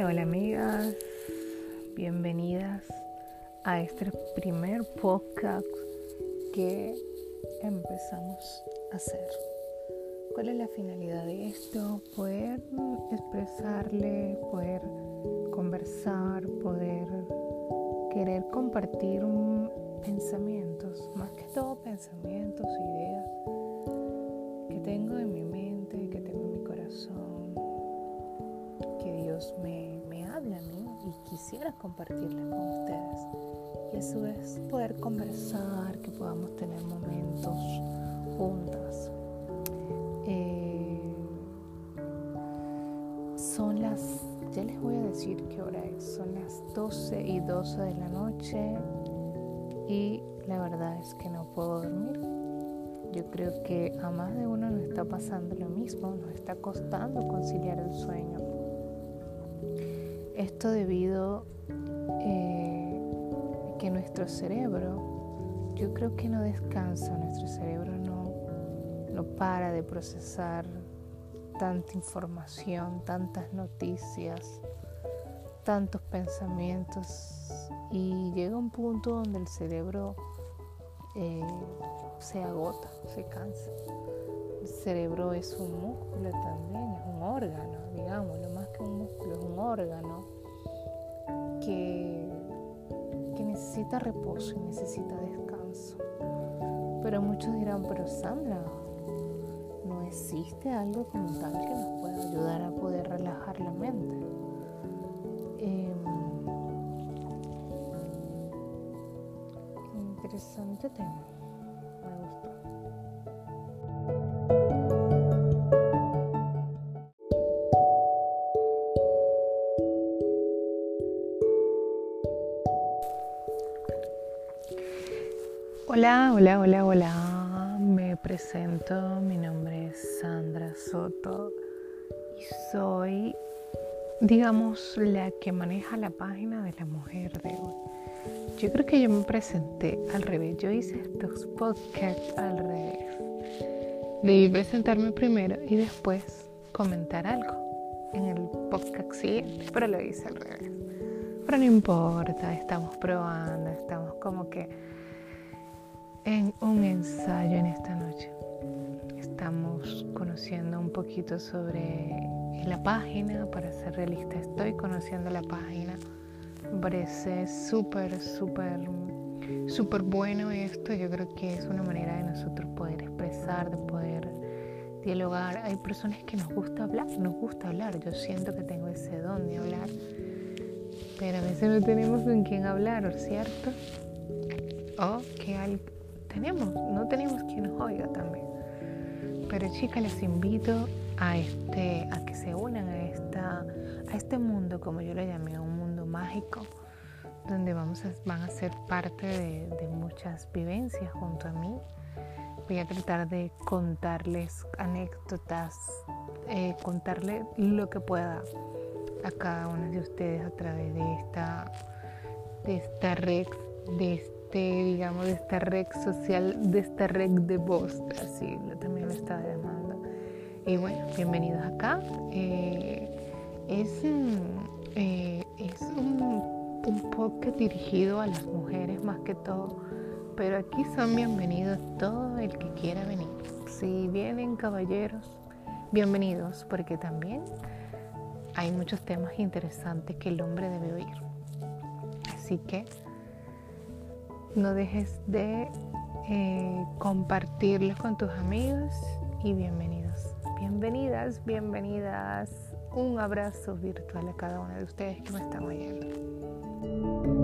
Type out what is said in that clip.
Hola, amigas, bienvenidas a este primer podcast que empezamos a hacer. ¿Cuál es la finalidad de esto? Poder expresarle, poder conversar, poder querer compartir pensamientos, más que todo pensamientos, ideas que tengo en mi mente, que tengo en mi corazón, que Dios me, quisiera compartirlas con ustedes. Y a su vez poder conversar, que podamos tener momentos juntas. Eh, son las, ya les voy a decir qué hora es, son las 12 y 12 de la noche y la verdad es que no puedo dormir. Yo creo que a más de uno nos está pasando lo mismo, nos está costando conciliar el sueño. Esto debido eh, que nuestro cerebro, yo creo que no descansa, nuestro cerebro no, no para de procesar tanta información, tantas noticias, tantos pensamientos y llega un punto donde el cerebro eh, se agota, se cansa. El cerebro es un músculo también, es un órgano, digamos, lo más que un músculo, es un órgano que, que necesita reposo y necesita descanso. Pero muchos dirán, pero Sandra, no existe algo como tal que nos pueda ayudar a poder relajar la mente. Eh, interesante tema. Me gustó. Hola, hola, hola, hola. Me presento, mi nombre es Sandra Soto y soy, digamos, la que maneja la página de la mujer de hoy. Yo creo que yo me presenté al revés, yo hice estos podcasts al revés. Debí presentarme primero y después comentar algo en el podcast siguiente, pero lo hice al revés. Pero no importa, estamos probando, estamos como que en un ensayo en esta noche. Estamos conociendo un poquito sobre la página, para ser realista, estoy conociendo la página. Me parece súper, súper, súper bueno esto. Yo creo que es una manera de nosotros poder expresar, de poder dialogar. Hay personas que nos gusta hablar, nos gusta hablar. Yo siento que tengo ese don de hablar, pero a veces no tenemos con quién hablar, ¿cierto? O que alguien no tenemos quien nos oiga también. Pero chicas, les invito a, este, a que se unan a, esta, a este mundo, como yo lo llamé, un mundo mágico, donde vamos a, van a ser parte de, muchas vivencias junto a mí. Voy a tratar de contarles anécdotas, eh, contarle lo que pueda a cada uno de ustedes a través de esta, de esta red, de digamos, de esta red social, de esta red de voz, así también lo estaba llamando. Y bueno, bienvenidos acá. Eh, es, eh, es un, un podcast dirigido a las mujeres más que todo, pero aquí son bienvenidos todo el que quiera venir. Si vienen caballeros, bienvenidos, porque también hay muchos temas interesantes que el hombre debe oír. Así que no dejes de eh, compartirlos con tus amigos y bienvenidos. Bienvenidas, bienvenidas. Un abrazo virtual a cada una de ustedes que me están oyendo.